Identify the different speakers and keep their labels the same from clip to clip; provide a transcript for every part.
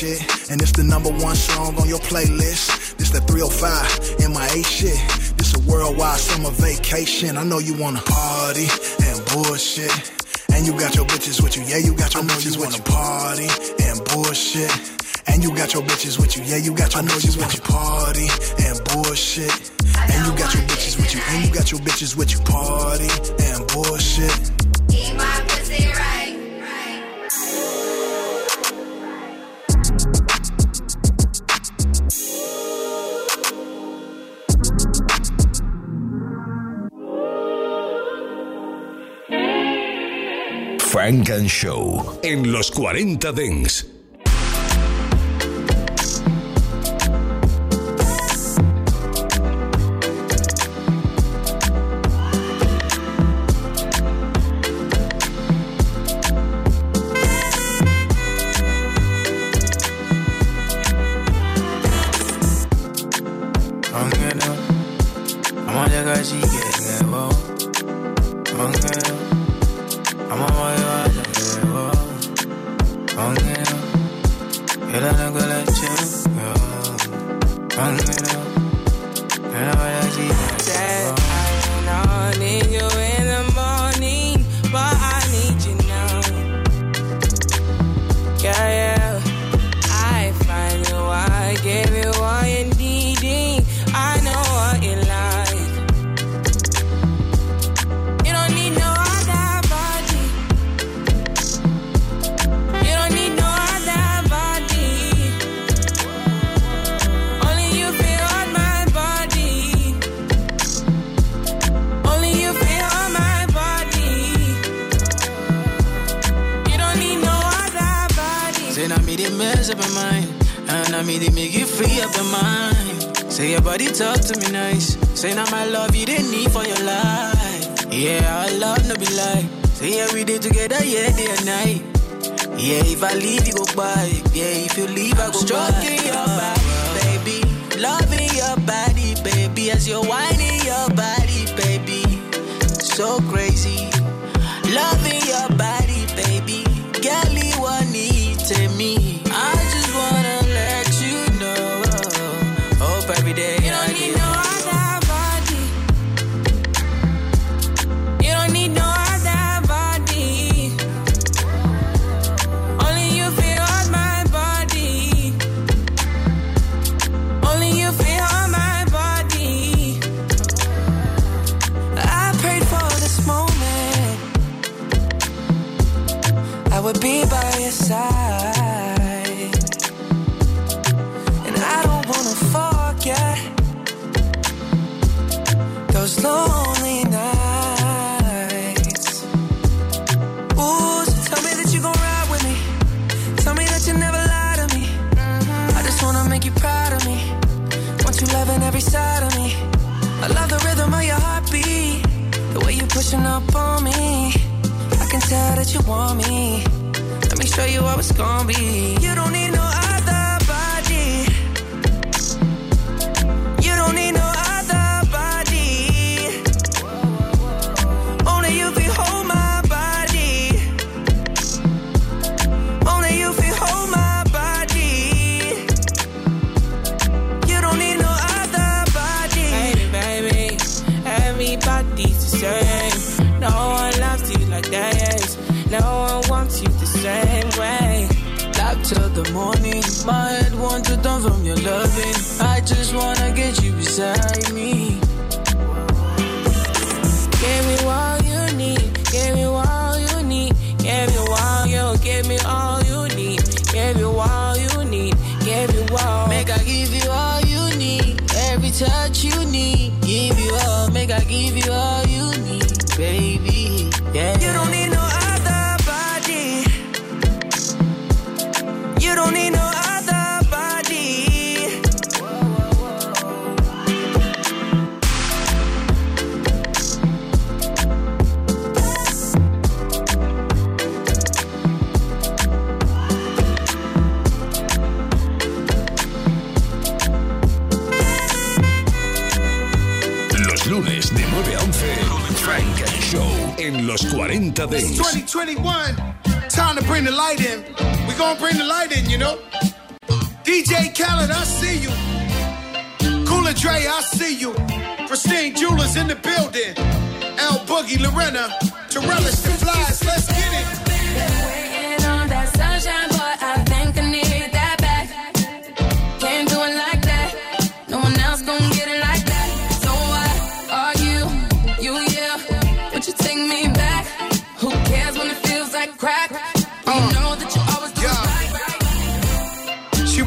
Speaker 1: shit. And it's the number one song on your playlist. This the 305 in my A shit. This a worldwide summer vacation. I know you wanna party and bullshit. And you got your bitches with you, yeah, you got your bitches with you. Party and bullshit. And you got your bitches with you, yeah, you got your bitches with you. Party and bullshit. And you got your bitches with you, and you got your bitches with you. Party and bullshit.
Speaker 2: Frank and Show en los 40 Dents.
Speaker 3: Me up my mind. And now me they make you free up your mind. Say your body talk to me nice. Say now my love you didn't need for your life. Yeah, our love no be lie. Say yeah we did together, yeah, day and night. Yeah, if I leave you go by Yeah, if you leave I go Stroking your body, baby. Loving your body, baby. As you're whining your body, baby. So crazy. Loving your body,
Speaker 4: be by your side. And I don't wanna forget those lonely nights. Ooh, so tell me that you gon' ride with me. Tell me that you never lie to me. I just wanna make you proud of me. Want you loving every side of me. I love the rhythm of your heartbeat. The way you pushing up on me. I can tell that you want me. Show you how it's gonna be. You don't need no the
Speaker 3: morning. My head wants to turn from your loving. I
Speaker 2: 40
Speaker 5: It's 2021. Time to bring the light in. We gonna bring the light in, you know? DJ Khaled, I see you. Cool & Dre, I see you. Pristine Jewelers in the building. L Boogie, Lorena, to relish the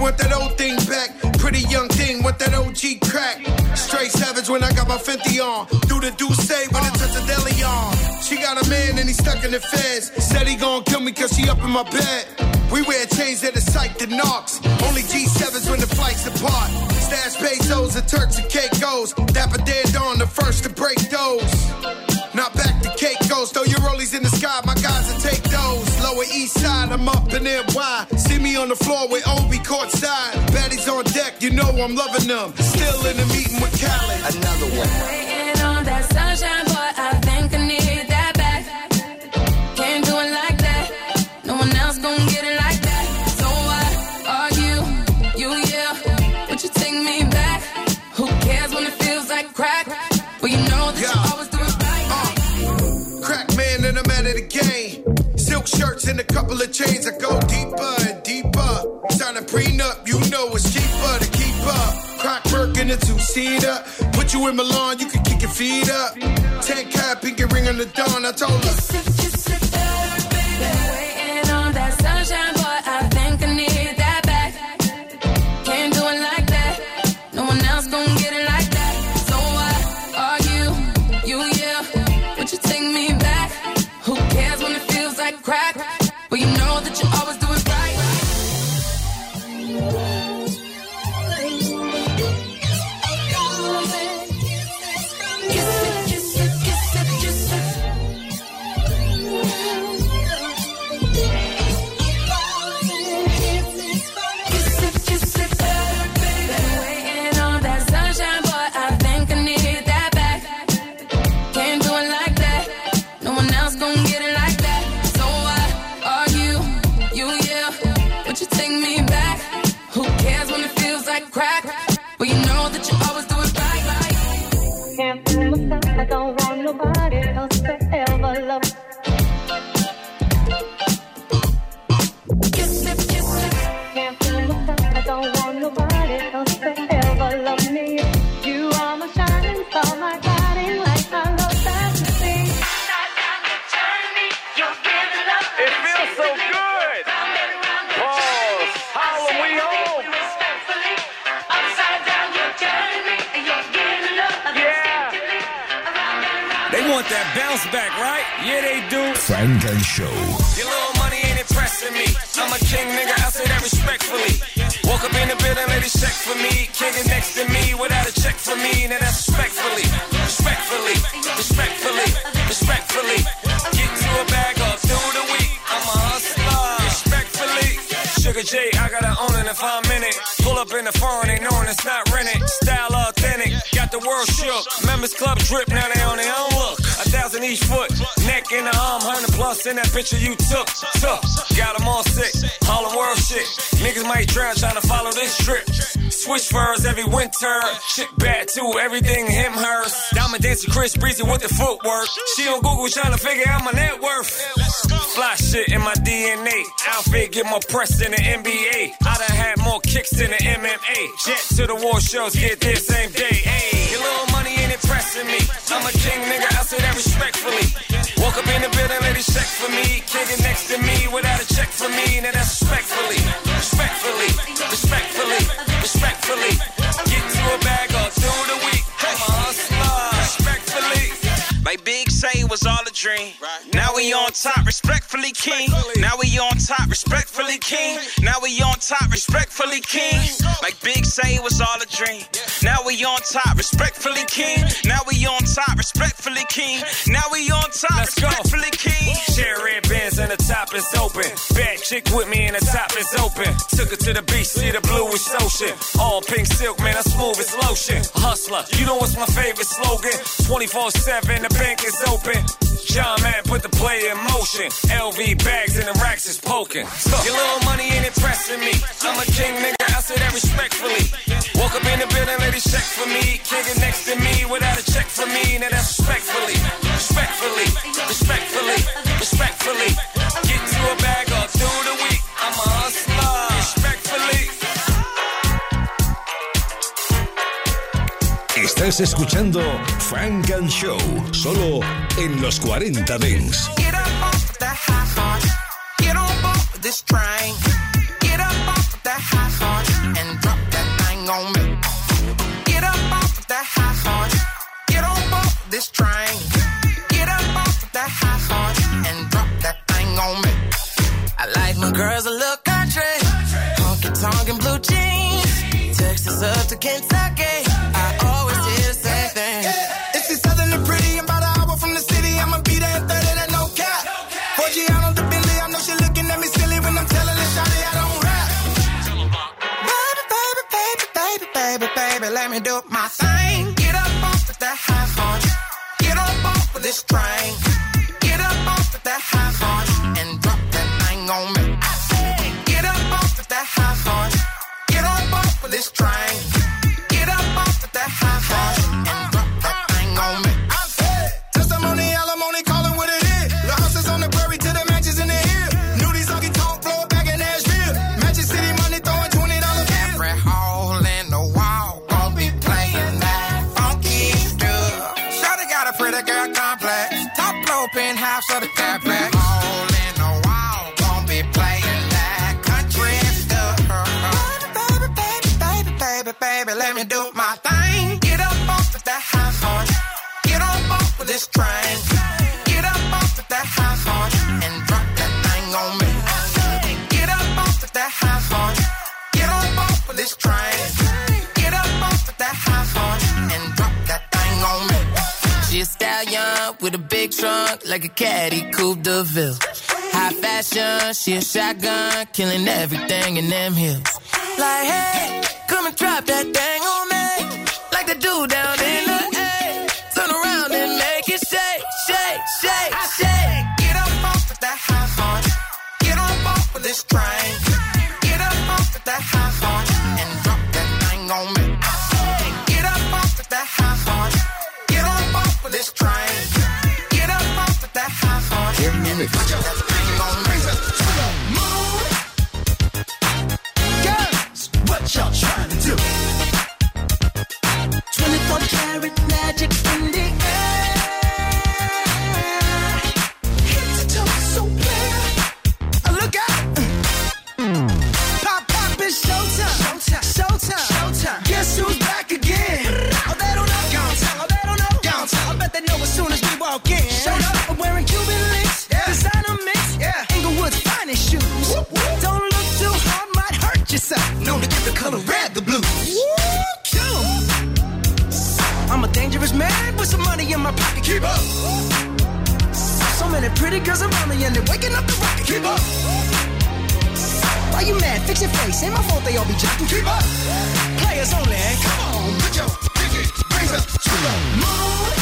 Speaker 5: want that old thing back. Pretty young thing with that OG crack. Straight savage when I got my Fenty on. Do the do say when it touch a deli on. She got a man and he stuck in the feds. Said he gon' kill me cause she up in my bed. We wear chains that are psyched and knocks. Only G7s when the flights apart. Stash pesos and Turks and Caicos. Dapper dead on the first to break those. Not back to Caicos, throw your rollies in the sky, my guys will take those. Lower east side, I'm up in NY. See me on the floor with Obi courtside. Baddies on deck, you know I'm loving them. Still in the meeting with Khaled. Another one.
Speaker 6: Waiting on that sunshine, boy, I think I need that back. Can't do it like that. No one else gon' get it like that. So why are you, you, yeah? Would you take me
Speaker 5: shirts and a couple of chains. I go deeper and deeper. Sign a prenup, you know it's cheaper to keep up. Crack work in a two seater. Put you in Milan, you can kick your feet up. Ten cap, pinky ring on the dawn. I told her.
Speaker 7: Picture you took. Took, got them all sick, all the world shit. Niggas might drown trying to follow this trip. Switch furs every winter, shit bad too, everything him, hers. Diamond dancing Chris Breezy with the footwork. She on Google trying to figure out my net worth. Fly shit in my DNA. Outfit get more press than the NBA. I done had more kicks than the MMA. Jet to the war shows, get there same day. For me. King next to me without a check for me. Now that's respectfully, respectfully, respectfully, respectfully.
Speaker 8: Say was all a dream. Now we on top, respectfully king. Now we on top, respectfully king. Now we on top, respectfully king. Like Big say it was all a dream. Now we on top, respectfully king. Now we on top, respectfully king. Now we on top,
Speaker 7: Let's go.
Speaker 8: respectfully king.
Speaker 7: Share red bands and the top is open. Bad chick with me and the top is open. Took her to the beach, see the bluish ocean. All pink silk, man, I smooth as lotion. Hustler, you know what's my favorite slogan? 24 7, the bank is open open. John Man put the play in motion. LV bags and the racks is poking. Your little money ain't impressing me. I'm a king, nigga. I said that respectfully. Woke up in the building, lady, check for me. Kicking next to me without a check for me. Now that's respectfully, respectfully, respectfully, respectfully. Get to a bag or through the week. I'm a hustler.
Speaker 9: Estás escuchando Frank and Show, solo en los 40 Dents.
Speaker 10: Get up off that high horse. Get on board this train. Get up off that high horse and drop that thing on me. Get up off that high horse. Get on board this train. Get up off that high horse and drop that thing on me. I like my girls a little country. Honky tonk and blue jeans. Texas up to Kentucky. Let me do my thing. Get up off of that high horse. Get up off of this train. Get up off of that high horse and drop that thing on me. Get up off of that high horse. Get up off of this train. Of
Speaker 11: the
Speaker 10: complex. Hole in the wall gon' be playing that country stuff. Baby, baby, baby, baby, baby, let me do my thing. Get up off of that high horse. Get on off of this train. Trunk like a caddy coupe de ville. High fashion, she a shotgun, killing everything in them hills. Like, hey, come and drop that thing on me. Like the dude down in the A. Turn around and make it shake, shake, shake, shake. Get up off of that high horse. Get on off of this train. Get up off of that high horse horse.
Speaker 11: Pretty girls around me and they're waking up the rocket. Keep up. Why you mad? Fix your face. Ain't my fault they all be jocking. Keep up. Players only. Come on, put your pinky rings up to the moon.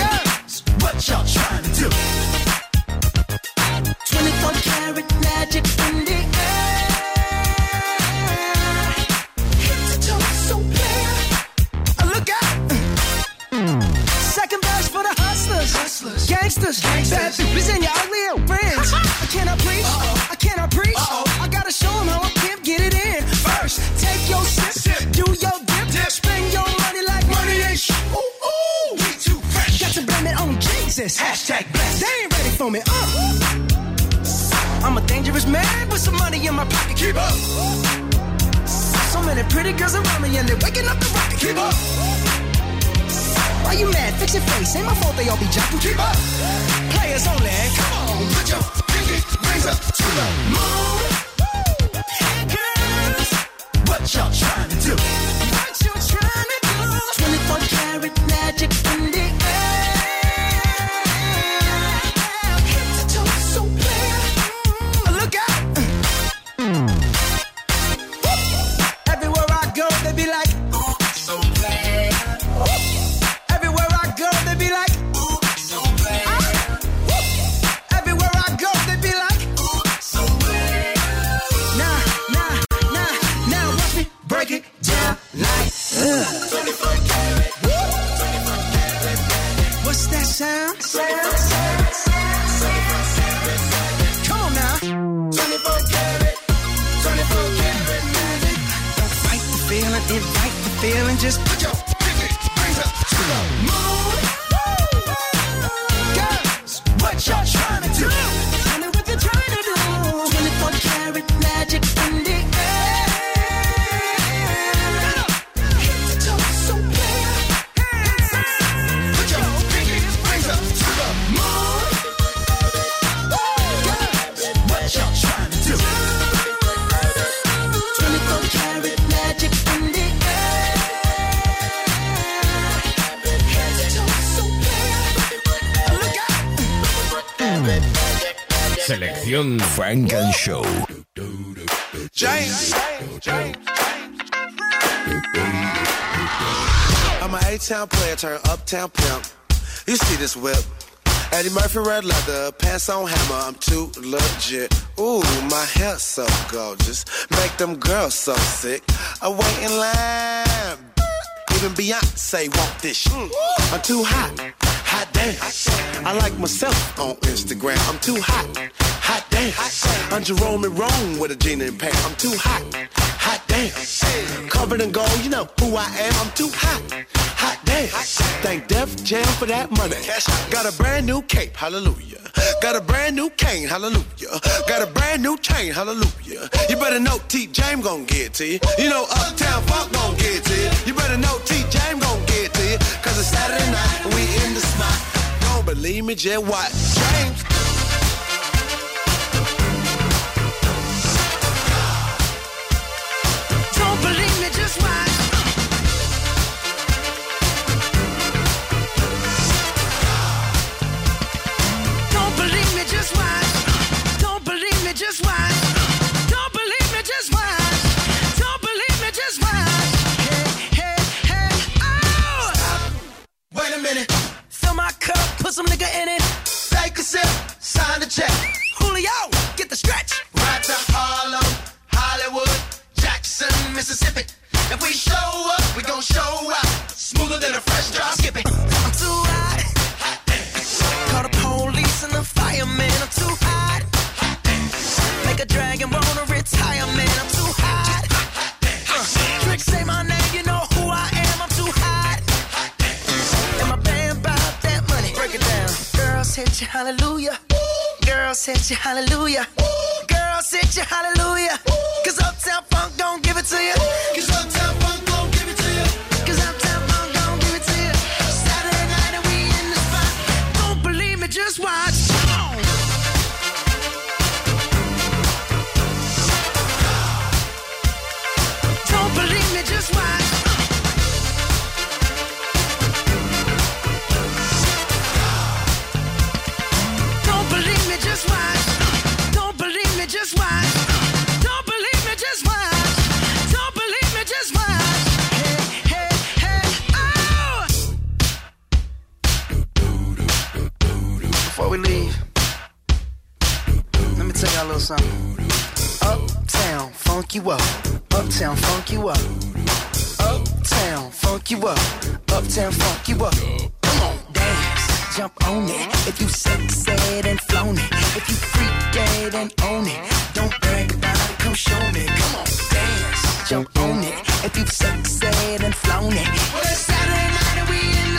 Speaker 11: Girls, what y'all trying to do? Gangsters. Bad bitches and your ugly old friends. I cannot preach. I cannot preach. I gotta show 'em how a pimp get it in. First, take your sip. sip. Do your dip. Spend your money like money ain't sh- Ooh, ooh. We too fresh. Got to blame it on Jesus. Hashtag blessed. They ain't ready for me. Uh. I'm a dangerous man with some money in my pocket. Keep up. So many pretty girls around me and they're waking up the rocket. Keep up. Why you mad? Fix your face. Ain't my fault they all be jocking. Keep up. Players only. Come on, put your pinky rings up to the moon. Girls, what y'all trying to do?
Speaker 12: A-town player, turn uptown pimp. You see this whip? Eddie Murphy red leather, pants on hammer. I'm too legit. Ooh, my hair so gorgeous, make them girls so sick. I wait in line. Even Beyonce want this. I'm too hot, hot damn. I like myself on Instagram. I'm too hot, hot damn. I'm Jerome and Rome with a Gina and Pam. I'm too hot, hot damn. Covered in gold, you know who I am. I'm too hot, hot. Thank Def Jam for that money. Got a brand new cape, hallelujah. Got a brand new cane, hallelujah. Got a brand new chain, hallelujah. You better know T. James gon' get to you. You know Uptown Funk gon' get to you. You better know T. James gon' get to you. Cause it's Saturday night and we in the spot. Don't believe me, just watch. James.
Speaker 11: Don't believe me, just watch. Girls hit you, hallelujah. Girls hit you, hallelujah. Cause funk you up. Uptown, funk you up. Uptown, funk you up. Uptown, funk you up. Come on, dance, jump on it. If you sexed and flown it. If you freak dead and own it. Don't brag about it, come show me. Come on, dance, jump on it. If you sexed and flown it. Well, it's Saturday night and we in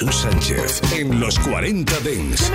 Speaker 11: Jesús Sánchez en los 40 Dents.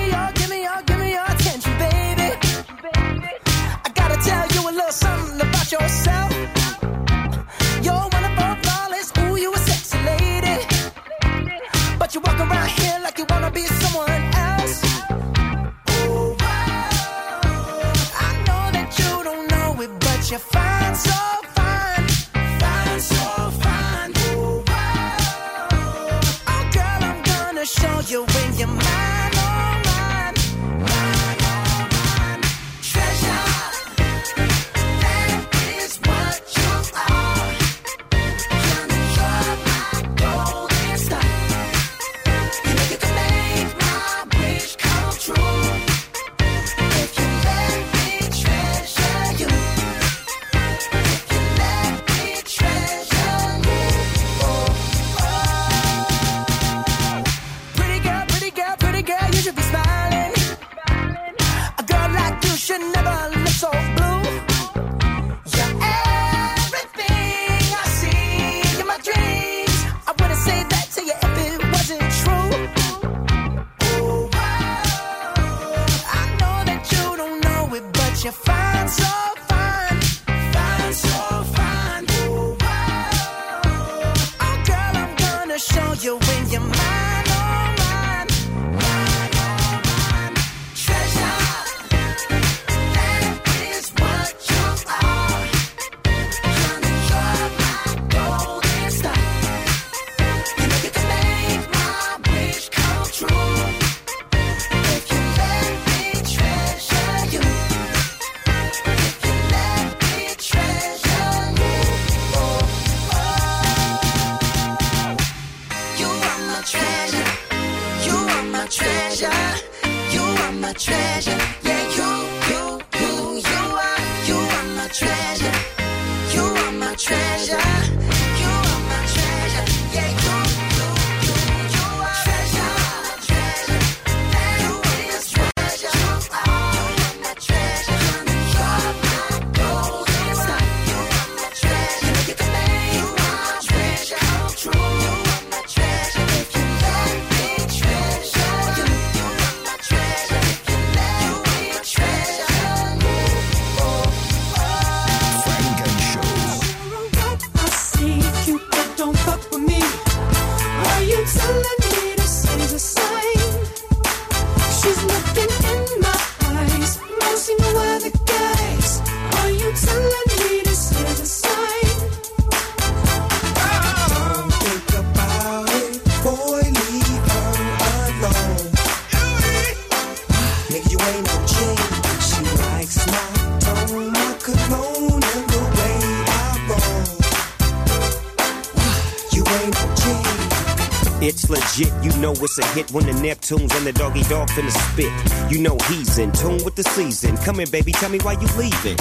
Speaker 13: It's a hit when the Neptunes and the Doggy Dogg finna spit. You know he's in tune with the season. Come here, baby, tell me why you leaving.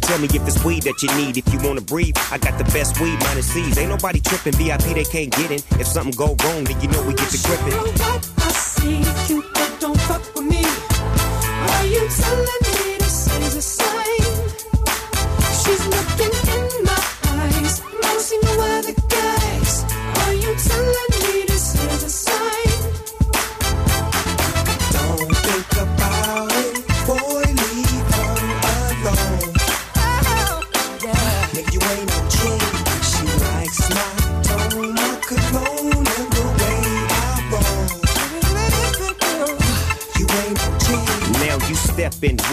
Speaker 13: Tell me if it's weed that you need. If you wanna breathe, I got the best weed minus C's. Ain't nobody tripping, VIP they can't get in. If something go wrong, then you know we get to gripping.
Speaker 14: I see Cupid don't fuck with me. Are you telling me this is a sign? She's looking in my eyes. Seen no other guys. Are you telling me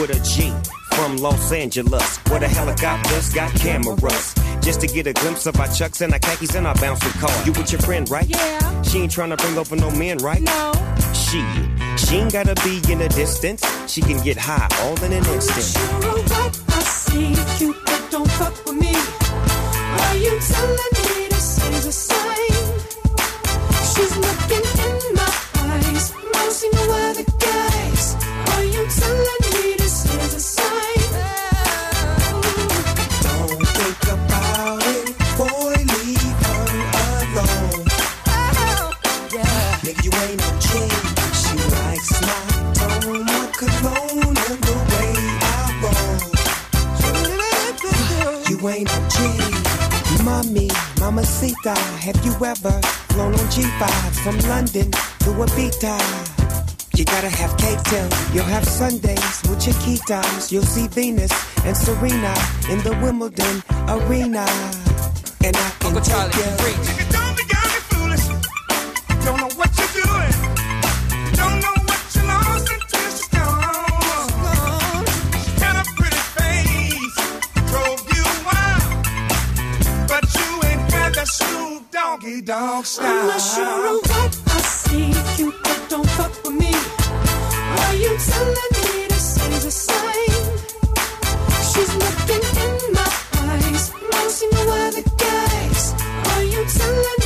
Speaker 13: with a G from Los Angeles, where the helicopters got cameras. Just to get a glimpse of our chucks and our khakis and our bouncing car. You with your friend, right?
Speaker 14: Yeah.
Speaker 13: She ain't trying to bring over no men, right?
Speaker 14: No.
Speaker 13: She, she ain't gotta be in the distance. She can get high all in an instant.
Speaker 14: Sure what I see Cupid don't fuck with me. Are you telling me
Speaker 13: mamacita, have you ever flown on G5 from London to Ibiza? You gotta have cake till you'll have Sundays with your keytimes. You'll see Venus and Serena in the Wimbledon arena. And I can
Speaker 15: Uncle Charlie,
Speaker 13: take you.
Speaker 15: preach.
Speaker 16: Doggy Dogg style.
Speaker 14: Not sure of what I see. Cupid don't fuck with me. Are you telling me this is a sign? She's looking in my eyes. Seen no other guys. Are you telling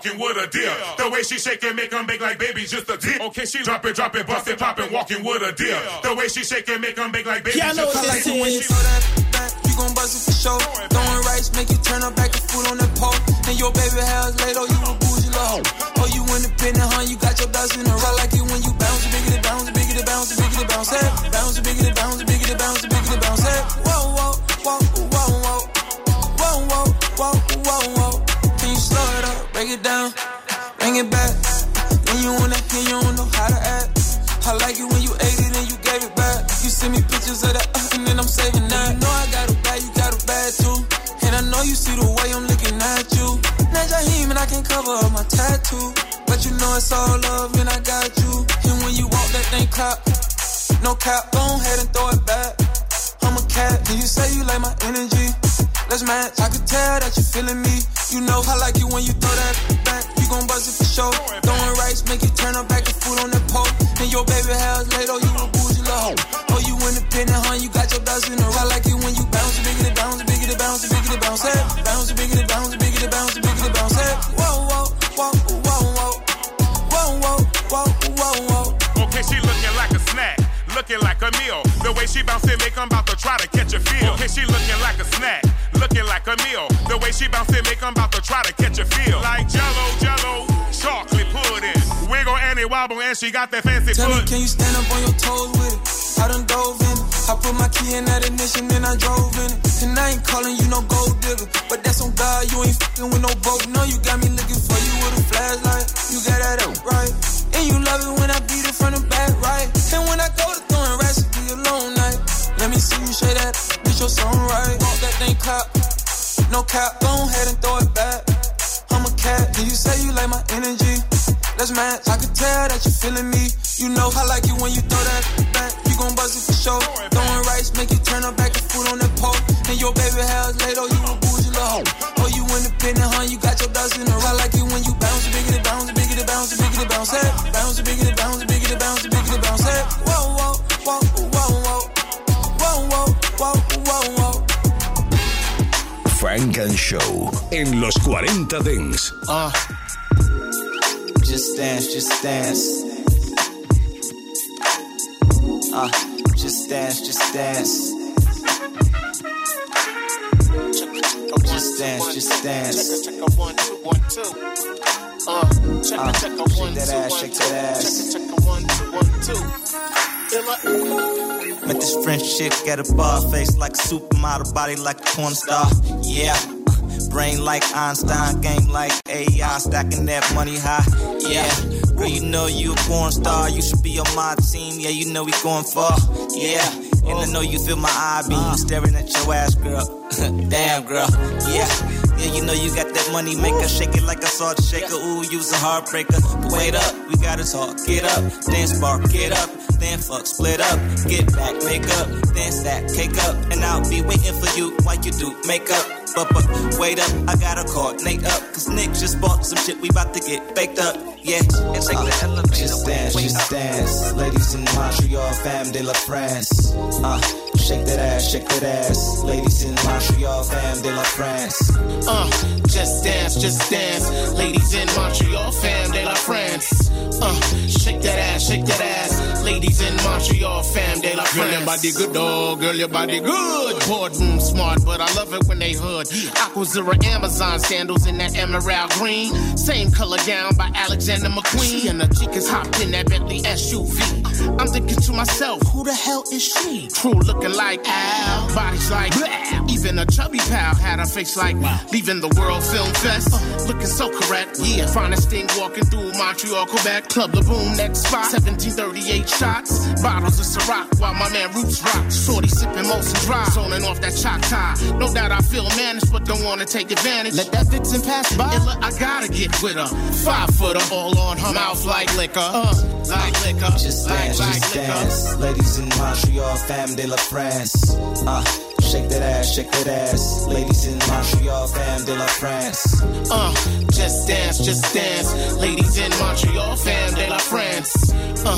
Speaker 17: walking with a deal. The way she shake it, make 'em bake like babies, just a deal. Okay, she drop it, drop it, bust it, pop it, walking with a deal. The way she shake it, make 'em bake like babies,
Speaker 6: Yeah, I know
Speaker 17: just a
Speaker 6: what this
Speaker 17: deal.
Speaker 6: is. When you throw that back, you gon' buzz it for sure. Throwing rice, make you turn up back and food on that pole. And your baby house late, oh, you a bougie little hoe. Oh, you independent, huh? You got your ducks in a row. like it when you bounce, bigger the bounce, bigger the bounce, bigger the bounce, hey. Bounce, bigger the bounce, bigger the bounce, bigger the bounce, hey. Whoa, whoa, whoa, whoa, whoa. Whoa, whoa, whoa, whoa, break it down, bring it back. When you on that hill, you don't know how to act. I like it when you ate it and you gave it back. You send me pictures of that, and then I'm saving that. You know I got a bad, you got a bad too. And I know you see the way I'm looking at you. Now Jaheim and I can cover up my tattoo. But you know it's all love and I got you. And when you walk that thing clap, no cap, go ahead and throw it back. I'm a cat, and you say you like my energy. Let's match. I can tell that you're feeling me. You know I like it when you throw that back. You gon' buzz it for sure. Throwing rice, make you turn up back and food on that pole. And your baby house late, oh you a bougie little hoe. Oh you independent, huh? You got your ducks in a row. I like it when you bounce, bigger the bounce, bigger the bounce, bigger the bounce, hey. Bounce, bigger the bounce, bigger the bounce, bigger the bounce, hey. Whoa, whoa, whoa, whoa, whoa, whoa, whoa, whoa, whoa, whoa.
Speaker 17: Okay, she looking like a snack, looking like a meal. The way she bounce it, make 'em about to try to catch a feel. Okay, she looking like a snack, looking like a meal. The way she bounce it, make 'em about to try to catch a feel. Like Jello, Jello, chocolate pudding, wiggle and it wobble, and she got that fancy
Speaker 6: Tell me, can you stand up on your toes with it? I done dove in it. I put my key in that ignition, then I drove in it. And I ain't calling you no gold digger, but that's on God. You ain't fucking with no boat. No, you got me looking for you with a flashlight. You got that up right, and you love it when I see you shake that, get your song right. Walk that thing clap, no cap, go ahead and throw it back. I'm a cat, and you say you like my energy. Let's match. I can tell that you're feeling me. You know I like it when you throw that back. You gon' buzz it for sure. Throwing rice, make you turn up back and food on that pole. And your baby house late, oh you a bougie little hoe. Oh you independent, huh? You got your ducks in a row. Like it when you bounce, bigger the bounce, bigger the bounce, bigger the bounce, hey. Bounce, bigger the bounce, bigger the bounce, bigger the bounce, hey. Whoa, whoa, whoa,
Speaker 11: and Show en los 40 Dance.
Speaker 18: Uh, just dance, just dance. Uh, just dance, just dance. Just dance, just dance.
Speaker 19: Check a one, two, one, two. Uh, check
Speaker 18: Uh,
Speaker 19: a check a
Speaker 18: shake
Speaker 19: one,
Speaker 18: that
Speaker 19: two,
Speaker 18: ass,
Speaker 19: one,
Speaker 18: shake
Speaker 19: two.
Speaker 18: that ass. Met this French chick, got a bar face like a supermodel, body like a porn star. Yeah. Uh, brain like Einstein, game like AI, stacking that money high. Yeah. Girl, you know you a porn star, you should be on my team. Yeah, you know we going far. Yeah. And I know you feel my eye beam staring at your ass, girl. Damn, girl. Yeah. Yeah, you know you got that money maker, shake it like a salt shaker. Ooh, you's a heartbreaker. But wait up, we gotta talk. Get up, dance bar, get up, then fuck, split up, get back, make up, then stack, cake up, and I'll be waiting for you while you do makeup. But, but wait up, I gotta coordinate up, cause Nick just bought some shit, we about to get baked up. Yeah, and take the elevator. Just dance, just dance. Ladies in Montreal, fam de la France. Uh, shake that ass, shake that ass. Ladies in Montreal, fam de la France.
Speaker 19: Uh, just dance, just dance. Ladies in Montreal, fam de la France. Uh, shake that ass, shake that ass. Ladies in Montreal, fam de la France. Girl, your body good, dog. Girl, your body good. Boardroom smart, but I love it when they hood. Aquazzura Amazon sandals in that emerald green. Same color gown by Alexander McQueen. And the chicas hopped in that Bentley SUV. I'm thinking to myself, who the hell is she? True looking like Al, bodies like. Even a chubby pal had a face like leaving the World Film Fest. Uh, looking so correct, yeah. Finest thing walking through Montreal, Quebec. Club the boom, next spot. 1738 shots. Bottles of Ciroc while my man Roots rocks. Shorty sipping Molson Dry, zoning off that Choctaw. No doubt I feel managed, but don't wanna take advantage. Let that vixen pass by. Illa, I gotta get with her. Five footer, all on her mouth like liquor. Uh, like liquor.
Speaker 18: Just
Speaker 19: like,
Speaker 18: dance,
Speaker 19: like
Speaker 18: just
Speaker 19: liquor.
Speaker 18: dance. Ladies in Montreal, fam de la France. Uh, shake that ass, shake that ass. Ladies in Montreal, fam de la France.
Speaker 19: Uh, just dance, just dance. Ladies in Montreal, fam de la France. Uh,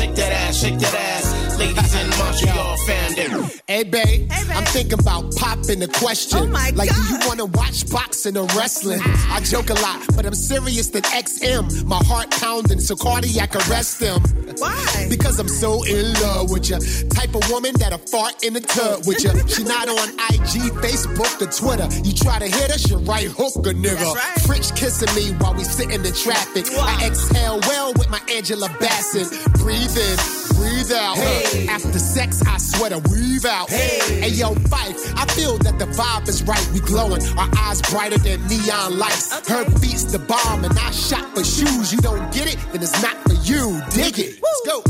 Speaker 19: shake that ass, shake that ass. Ladies in Montreal, fam, they
Speaker 20: Hey, babe, I'm thinking about popping the question.
Speaker 18: Oh my
Speaker 20: like, do you want to watch boxing or wrestling? I joke a lot, but I'm serious than XM. My heart pounding, so cardiac arrest them.
Speaker 18: Why?
Speaker 20: Because I'm so in love with you. Type of woman that'll fart in the tub with you. She not on IG, Facebook, or Twitter. You try to hit her, she right hook a nigga.
Speaker 18: That's right.
Speaker 20: French kissing me while we sitting in the traffic. I exhale well with my Angela Bassett. Breathe in, breathe out.
Speaker 18: Hey.
Speaker 20: After sex, I sweat a weave out.
Speaker 18: Hey.
Speaker 20: hey, yo, Phife, I feel that the vibe is right. We glowing, our eyes brighter than neon lights. Her beats the bomb, and I shot for shoes. You don't get it, then it's not for you. Dig it. Let's go.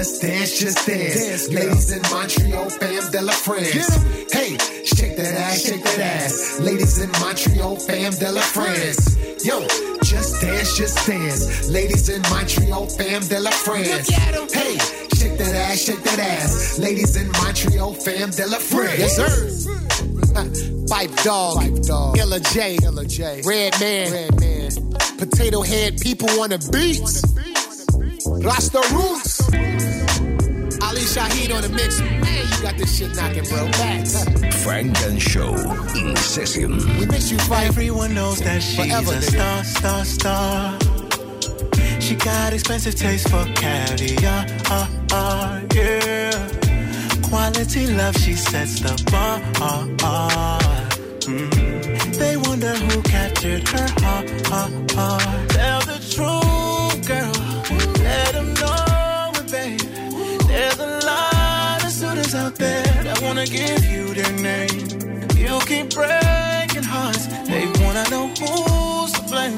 Speaker 20: Yo, just dance, just dance. Ladies in Montreal, fam de la France. Hey, shake that ass, shake that ass. Ladies in Montreal, fam de la France. Yo, just dance, just dance. Ladies in Montreal, fam de la France. Hey, shake that ass, shake that ass. Ladies in Montreal, fam de la France. Yes, sir. Phife Dawg, Phife Dawg. Illa J, Illa J. Red man, Red man. Potatohead People on the beats. Rasta roots. Ali Shaheed on the mix. Man, you got this shit knocking, bro. Facts.
Speaker 9: Funk and Show in session.
Speaker 20: We miss you, Phife.
Speaker 14: Everyone knows that she's
Speaker 20: Forever,
Speaker 14: a
Speaker 20: nigga.
Speaker 14: star, star, star. She got expensive taste for caviar, uh, uh, yeah. Quality love, she sets the bar. Mm. They wonder who captured her heart. Tell the truth, girl. Out there that wanna give you their name. You keep breaking hearts. They wanna know who's to blame.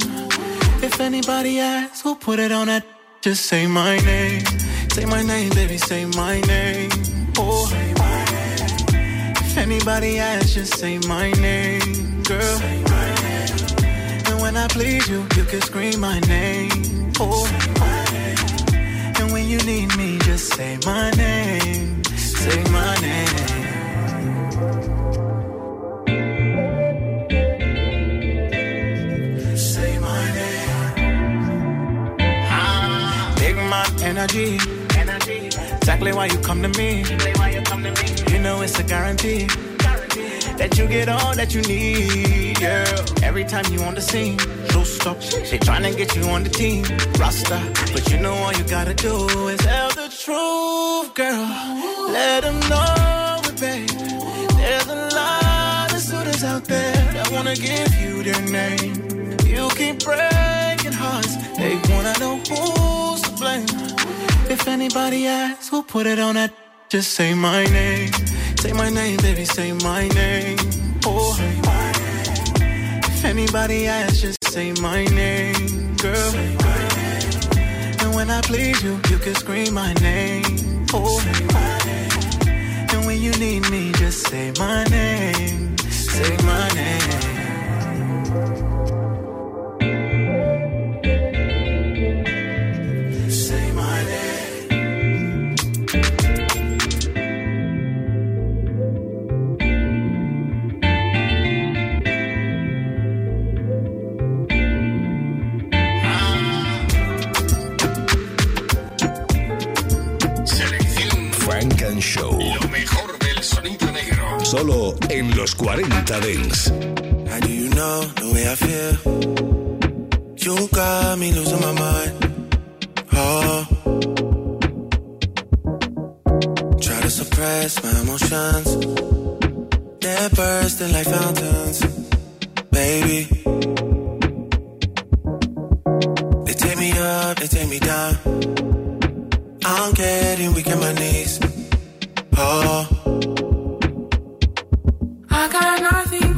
Speaker 14: If anybody asks who put it on that, just say my name. Say my name, baby, say my name. Oh, say my name. If anybody asks, just say my name, girl. Say my name. And when I please you, you can scream my name. Oh, say my name. And when you need me, just say my name. Say my name. Say my name. Ah, big man energy. Energy. Exactly why you come to me. Exactly why you come to me. You know it's a guarantee. That you get all that you need, girl. Every time you on the scene, show stop. They tryna get you on the team, Rasta. But you know all you gotta do is tell the truth, girl. Let them know it, babe. There's a lot of suitors out there that wanna give you their name. You keep breaking hearts, they wanna know who's to blame. If anybody asks who put it on that, just say my name. Say my name, baby, say my name. Oh, say my name. If anybody asks, just say my name, girl. When I please you, you can scream my name. Oh, say my name. And when you need me, just say my name. Say my name.
Speaker 9: Solo en los 40
Speaker 21: Dance. Do you know the way I feel? You got me losing my mind. Oh. Try to suppress my emotions. They're bursting like fountains. Baby. They take me up, they take me down. I'm getting weak in my knees. Oh.
Speaker 4: Got nothing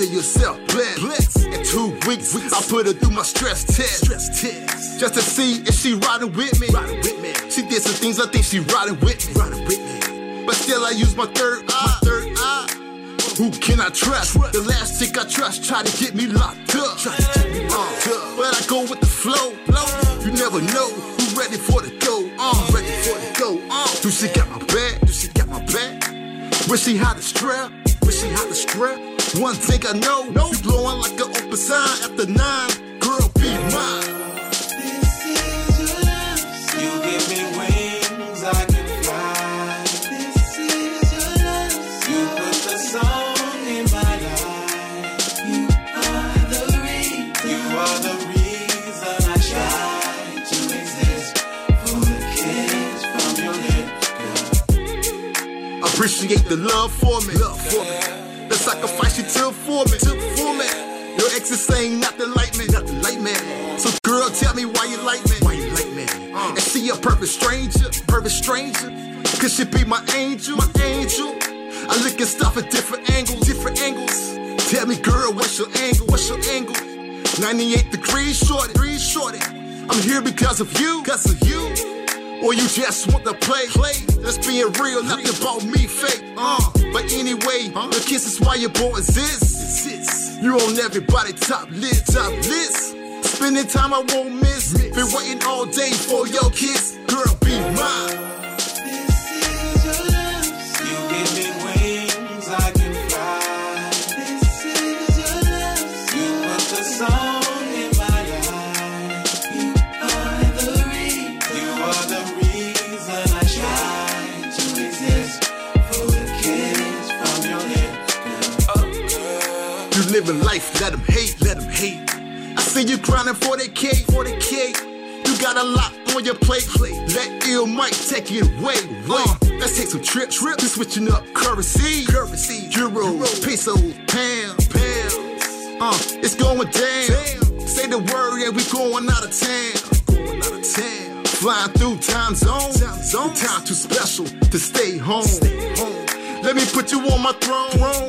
Speaker 22: consider yourself blessed. In two weeks, I put her through my stress test, stress test, just to see if she riding with me. Riding with me. She did some things I think she riding with me. Riding with me. But still, I use my third eye. My third eye. Who can I trust? The last chick I trust tried to get me locked up. Try to get me locked up. But I go with the flow. You never know who ready for the go. Uh, ready for the go. Uh, do she got my back? Do she got my back? Wish she had a strap. One thing I know, you blowing like an open sign after nine. Girl, be mine. This is your love.
Speaker 23: You give me wings, I can fly. This is your love. You put the song in my life. You are the reason. You are the reason I try to exist. For the kiss from your lips,
Speaker 22: Appreciate the love for me. Love for me. The sacrifice So girl, tell me why you like me. Why you like me? Uh. And see a perfect stranger. Perfect stranger. Cause she be my angel. My angel. I look at stuff at different angles. Different angles. Tell me, girl, what's your angle? What's your angle? 98 degrees shorty. Degrees shorty. I'm here because of you. Because of you. Or you just want to play? Play. Let's be real, nothing about me fake. Uh, but anyway, the kiss is why your boy exists. You on everybody top list, top list. Spending time I won't miss. Been waiting all day for your kiss. Girl, be mine.
Speaker 23: This is jealous You give me wings, I can fly. This is your love. You put the song in my life. You are the reason. You are the reason I try to exist. For the kiss from your lips,
Speaker 22: You living life, let them hate, let them hate. See you grinding for the cake, for the cake. You got a lot on your plate. Let ill Mike take it away. Uh, let's take some trips. Trips. We switching up currency. Currency. Euro, peso, pound, pounds. Uh, it's going down. Say the word, yeah, we going out of town. Going out of town. Flying through time zones. Time zone. Time too special to stay home. Stay home. Let me put you on my throne.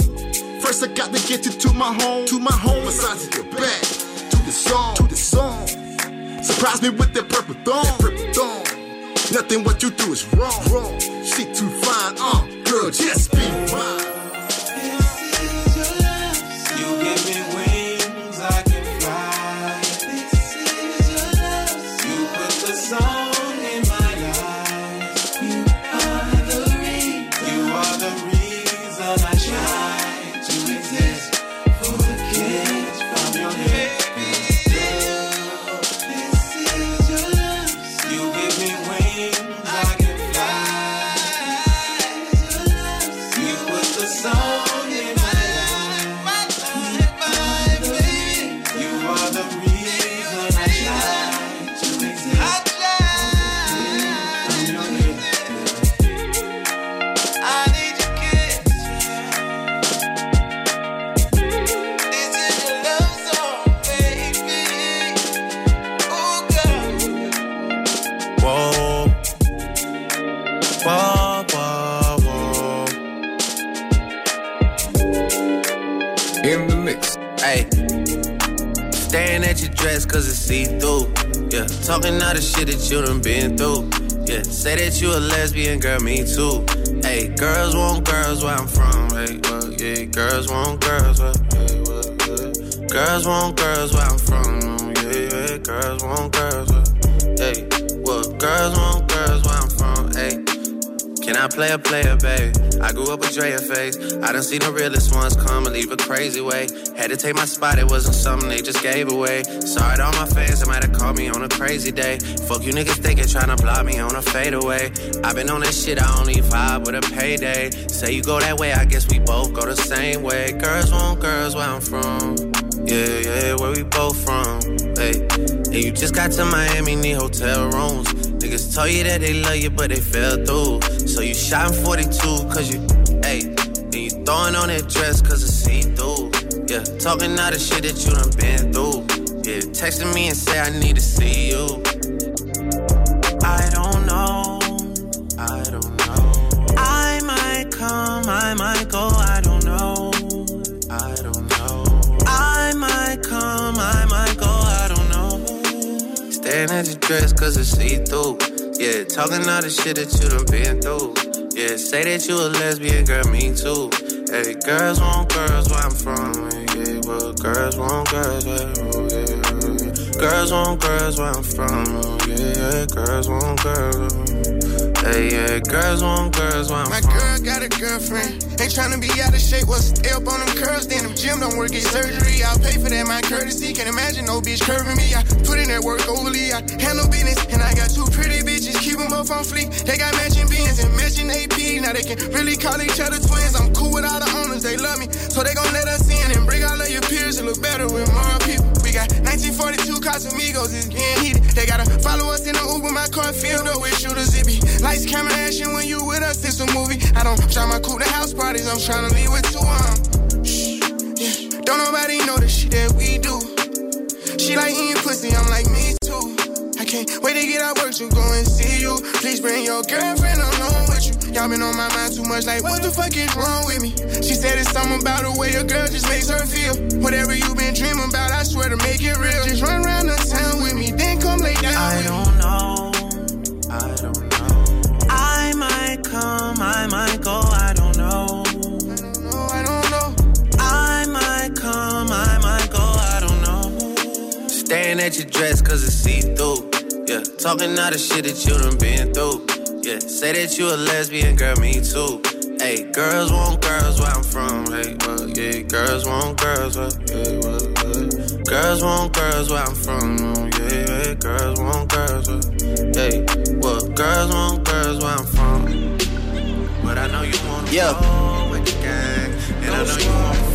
Speaker 22: First, I got to get you to my home. To my home, massage your back. To the song. To the song. Surprise me with that purple thong. Purple thong. Nothing what you do is wrong. Wrong. She too fine. Uh, girl, just be mine.
Speaker 21: Lesbian, girl, me too. Hey, girls want girls where I'm from. Hey, well, yeah. Girls want girls where, hey, well, yeah. Girls want girls where I'm from. Yeah, yeah. Girls want girls where, hey. Well, girls want girls where I'm from. Hey. Can I play a player, babe? I grew up with Drea face. I done seen the realest ones come and leave a crazy way. Had to take my spot, it wasn't something they just gave away. Sorry to all my fans that might have called me on a crazy day. Fuck you niggas thinking trying to block me on a fadeaway. i been on that shit, I only vibe with a payday. Say you go that way, I guess we both go the same way. Girls want girls where I'm from. Yeah, yeah, where we both from. Hey, and you just got to Miami, need hotel rooms. Niggas tell you that they love you, but they fell through. So you shot in 42, cause you, hey, and you throwing on that dress, cause it's. Yeah, talking all the shit that you done been through. Yeah, texting me and say I need to see you. I don't
Speaker 9: know.
Speaker 21: I don't know. I might come, I might go. I don't know. I don't know. I might come, I might go. I don't know. Staying
Speaker 9: at your dress 'cause it's see through. Yeah, talking all the shit that you done been through. Yeah, say that you a lesbian, girl, me too. Hey, girls want girls where I'm from. Yeah, well, girls want girls where oh, yeah. Girls want girls where I'm from. Oh, yeah, girls want girls. Hey, yeah, girls want girls where I'm
Speaker 24: My
Speaker 9: from.
Speaker 24: girl got a girlfriend. Ain't tryna be out of shape. What's up on them curls? Then them gym don't work, get surgery. I'll pay for that, my courtesy. Can't imagine no bitch curving me. I put in that work overly. I handle business. And I got two pretty bitches. Keep them both on fleek. They got matching beans and matching AP. Now they can really call each other twins. I'm cool with all the owners. They love me. So they gon' let us in and bring all of your peers to look better with more people. We got 1942 Casamigos, it's getting heated. They gotta follow us in the Uber, my car filled up with shooters. It be lights, camera, action when you with us, it's a movie. I don't try my cool to house parties, I'm tryna leave with two um. Shh, yeah. Don't nobody know the shit that we do. She like eating pussy, I'm like me can't wait to get out work to go and see you. Please bring your girlfriend along with you. Y'all been on my mind too much, like what the fuck is wrong with me? She said it's something about the way a girl just makes her feel. Whatever you been dreaming about, I swear to make it real. Just run around the town with me, then come lay down
Speaker 9: I
Speaker 24: with
Speaker 9: don't know. I don't know. I might come, I might go, I don't know.
Speaker 24: me. I don't know.
Speaker 9: I might come, I might go, I don't know. Staring at your dress cause it's see through. Yeah, talking all the shit that you done been through. Yeah, say that you a lesbian, girl, me too. Hey, girls want girls where I'm from. Hey, well, yeah, girls want girls where, yeah, well, yeah. Girls want girls where I'm from. Oh, yeah, yeah, girls want girls where, hey, well, girls want girls where I'm from. But I know you wanna
Speaker 21: Yeah.
Speaker 9: with the gang, and I know you wanna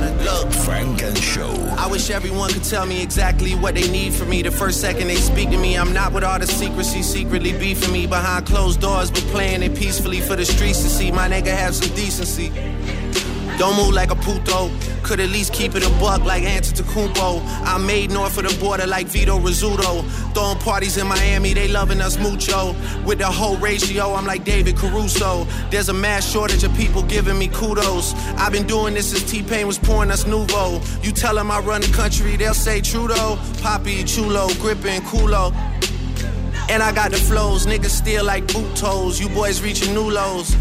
Speaker 9: that
Speaker 11: Look, Funk and Show.
Speaker 21: I wish everyone could tell me exactly what they need from me. The first second they speak to me, I'm not with all the secrecy, secretly beefing me behind closed doors, but playing it peacefully for the streets to see. My nigga have some decency. Don't move like a puto. Could at least keep it a buck like Antetokounmpo. I made north of the border like Vito Rizzuto. Throwing parties in Miami, they loving us mucho. With the whole ratio, I'm like David Caruso. There's a mass shortage of people giving me kudos. I've been doing this since T-Pain was pouring us Nouveau. You tell them I run the country, they'll say Trudeau. Poppy, Chulo, gripping, culo. And I got the flows, niggas still like boot toes. You boys reaching new lows.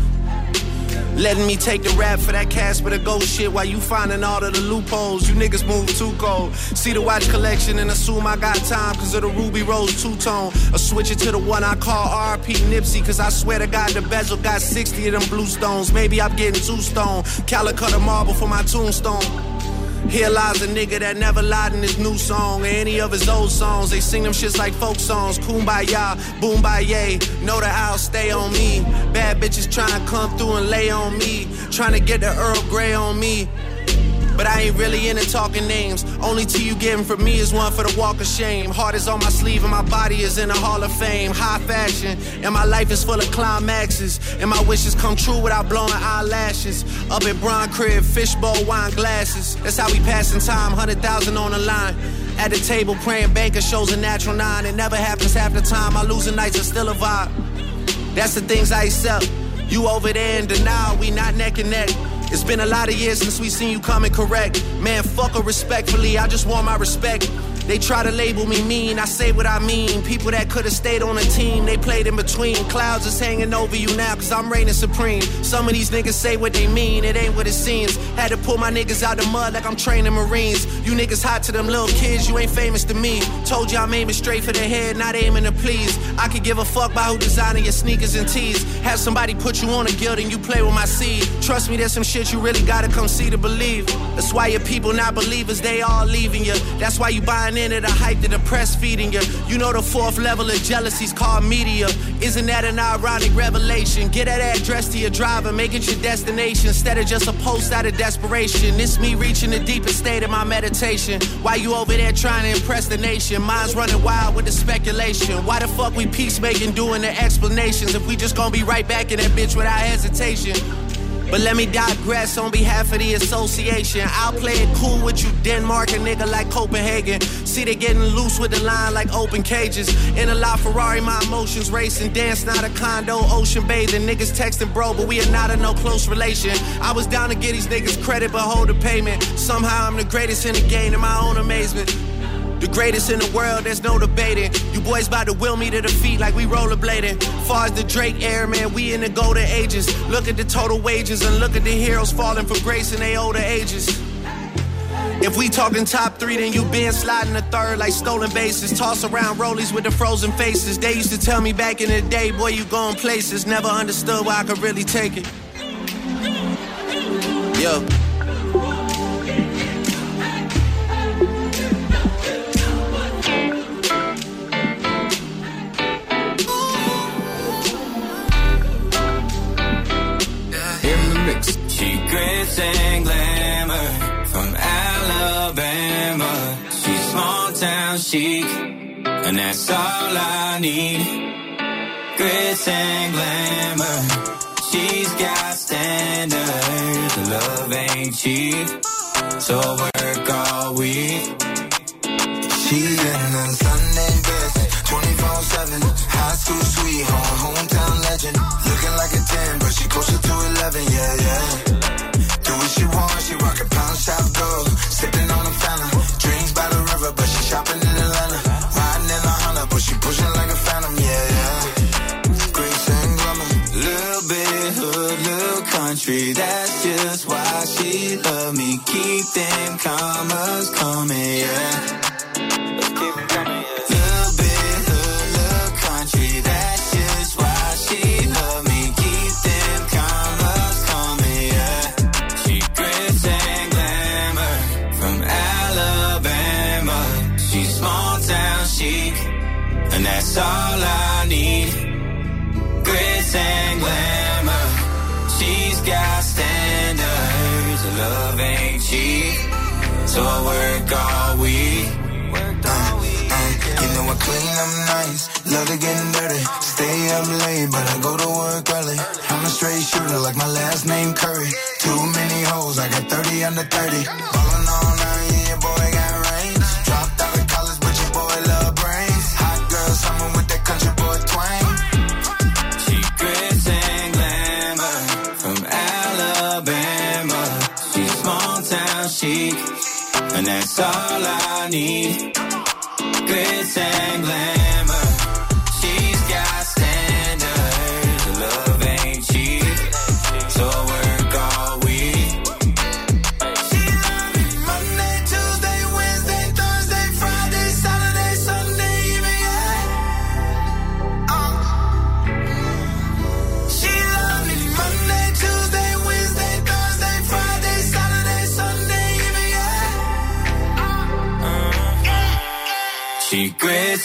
Speaker 21: Letting me take the rap for that Casper the ghost shit while you finding all of the loopholes. You niggas move too cold. See the watch collection and assume I got time cause of the Ruby Rose two tone. Or switch it to the one I call RP Nipsey cause I swear to God the bezel got 60 of them blue stones. Maybe I'm getting two stone. Calacatta marble for my tombstone. Here lies a nigga that never lied in his new song or any of his old songs. They sing them shits like folk songs. Kumbaya, boom baye. Know that I'll stay on me. Bad bitches trying to come through and lay on me. Trying to get the Earl Grey on me. But I ain't really into talking names. Only tea you getting from me is one for the walk of shame. Heart is on my sleeve and my body is in the Hall of Fame. High fashion, and my life is full of climaxes. And my wishes come true without blowing eyelashes. Up at Bron Crib, fishbowl, wine glasses. That's how we passing time, 100,000 on the line. At the table, praying banker shows a natural nine. It never happens half the time. My losing nights are still a vibe. That's the things I accept. You over there in denial, we not neck and neck. It's been a lot of years since we seen you coming correct. Man, fuck her respectfully, I just want my respect. They try to label me mean, I say what I mean. People that could have stayed on a team, they played in between. Clouds is hanging over you now, cause I'm reigning supreme. Some of these niggas say what they mean, it ain't what it seems. Had to pull my niggas out the mud like I'm training Marines. You niggas hot to them little kids, you ain't famous to me. Told you I'm aiming straight for the head, not aiming to please. I could give a fuck by who designing your sneakers and tees. Have somebody put you on a guild and you play with my seed. Trust me, there's some shit you really gotta come see to believe. That's why your people not believers, they all leaving you. That's why you buying into the hype that the press feeding you. You know the fourth level of jealousy's called media. Isn't that an ironic revelation? Get that address to your driver, make it your destination instead of just a post out of desperation. It's me reaching the deepest state of my meditation. Why you over there trying to impress the nation? Mine's running wild with the speculation. Why the fuck we peacemaking doing the explanations if we just gonna be right back in that bitch without hesitation? But let me digress on behalf of the association. I'll play it cool with you, Denmark, a nigga like Copenhagen. See, they getting loose with the line like open cages. In a La Ferrari, my emotions racing. Dance, not a condo, ocean bathing. Niggas texting, bro, but we are not in no close relation. I was down to get these niggas credit, but hold the payment. Somehow I'm the greatest in the game, in my own amazement. The greatest in the world, there's no debating. You boys about to will me to defeat like we rollerblading. Far as the Drake era, man, we in the golden ages. Look at the total wages and look at the heroes falling for grace in their older ages. If we talking top three, then you been sliding the third like stolen bases. Toss around rollies with the frozen faces. They used to tell me back in the day, boy, you going places. Never understood why I could really take it. Yo.
Speaker 25: And glamour from Alabama. She's small town chic, and that's all I need. Grits and glamour. She's got standards. Love ain't cheap, so work all week.
Speaker 26: She shop gold. Sipping on a fountain, dreams by the river, but she shopping in Atlanta. Riding in a Honda, but she pushing like a phantom, yeah, yeah. Grace and glamour.
Speaker 25: Little bit hood, little country. That's just why she love me. Keep them commas coming, yeah. So work all week.
Speaker 26: You know I clean, I'm nice. Love to getting dirty. Stay up late, but I go to work early. I'm a straight shooter, like my last name Curry. Too many hoes, I got 30 under 30. Ballin'
Speaker 25: and that's all I need. Grits and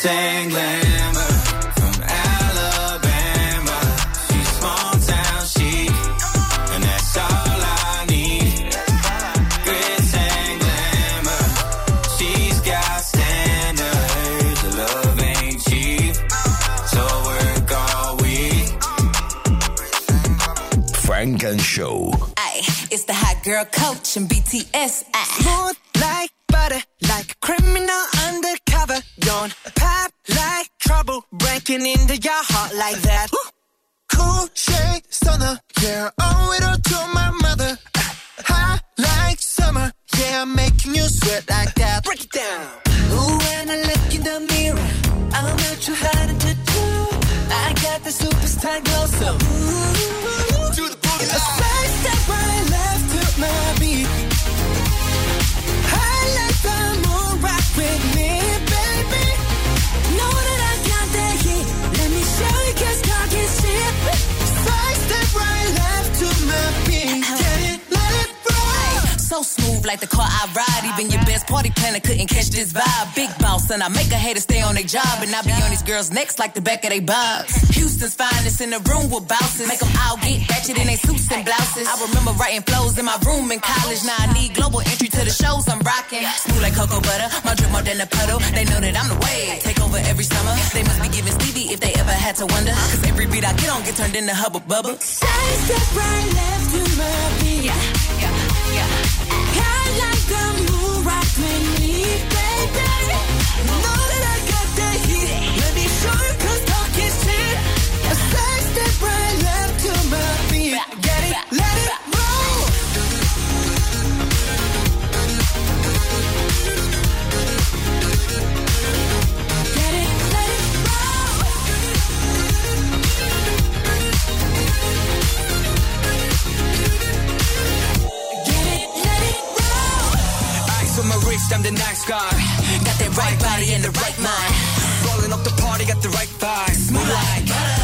Speaker 25: grits and glamour from Alabama. She's small town chic, and that's all I need. Grits and glamour. She's got standards. Love ain't cheap, so work all week.
Speaker 11: Funk and Show.
Speaker 27: Ay, it's the hot girl coach and BTS. Ay.
Speaker 6: Breaking into your heart like that.
Speaker 5: Cool shade stunner, yeah, owe it all to my mother. High like summer, yeah, making you sweat like that.
Speaker 6: like the
Speaker 27: car I ride. Even your best party planner couldn't catch this vibe. Big boss, and I make a hater stay on their job. And I be on these girls' necks like the back of their bobs. Houston's finest in the room with bouncers. Make them all get ratchet in their suits and blouses. I remember writing flows in my room in college. Now I need global entry to the shows I'm rocking. Smooth like cocoa butter, my drip more than a puddle. They know that I'm the way. Take over every summer. They must be giving Stevie if they ever had to wonder. Cause every beat I get on get turned into hubba bubba.
Speaker 11: Side step right, left to my beat. Yeah, yeah, yeah. Let me show you cause talk is cheap. A
Speaker 28: sex that next, I'm the next guy. Got the right body and the right mind. Rolling up the party, got the right vibe.
Speaker 11: Moonlight.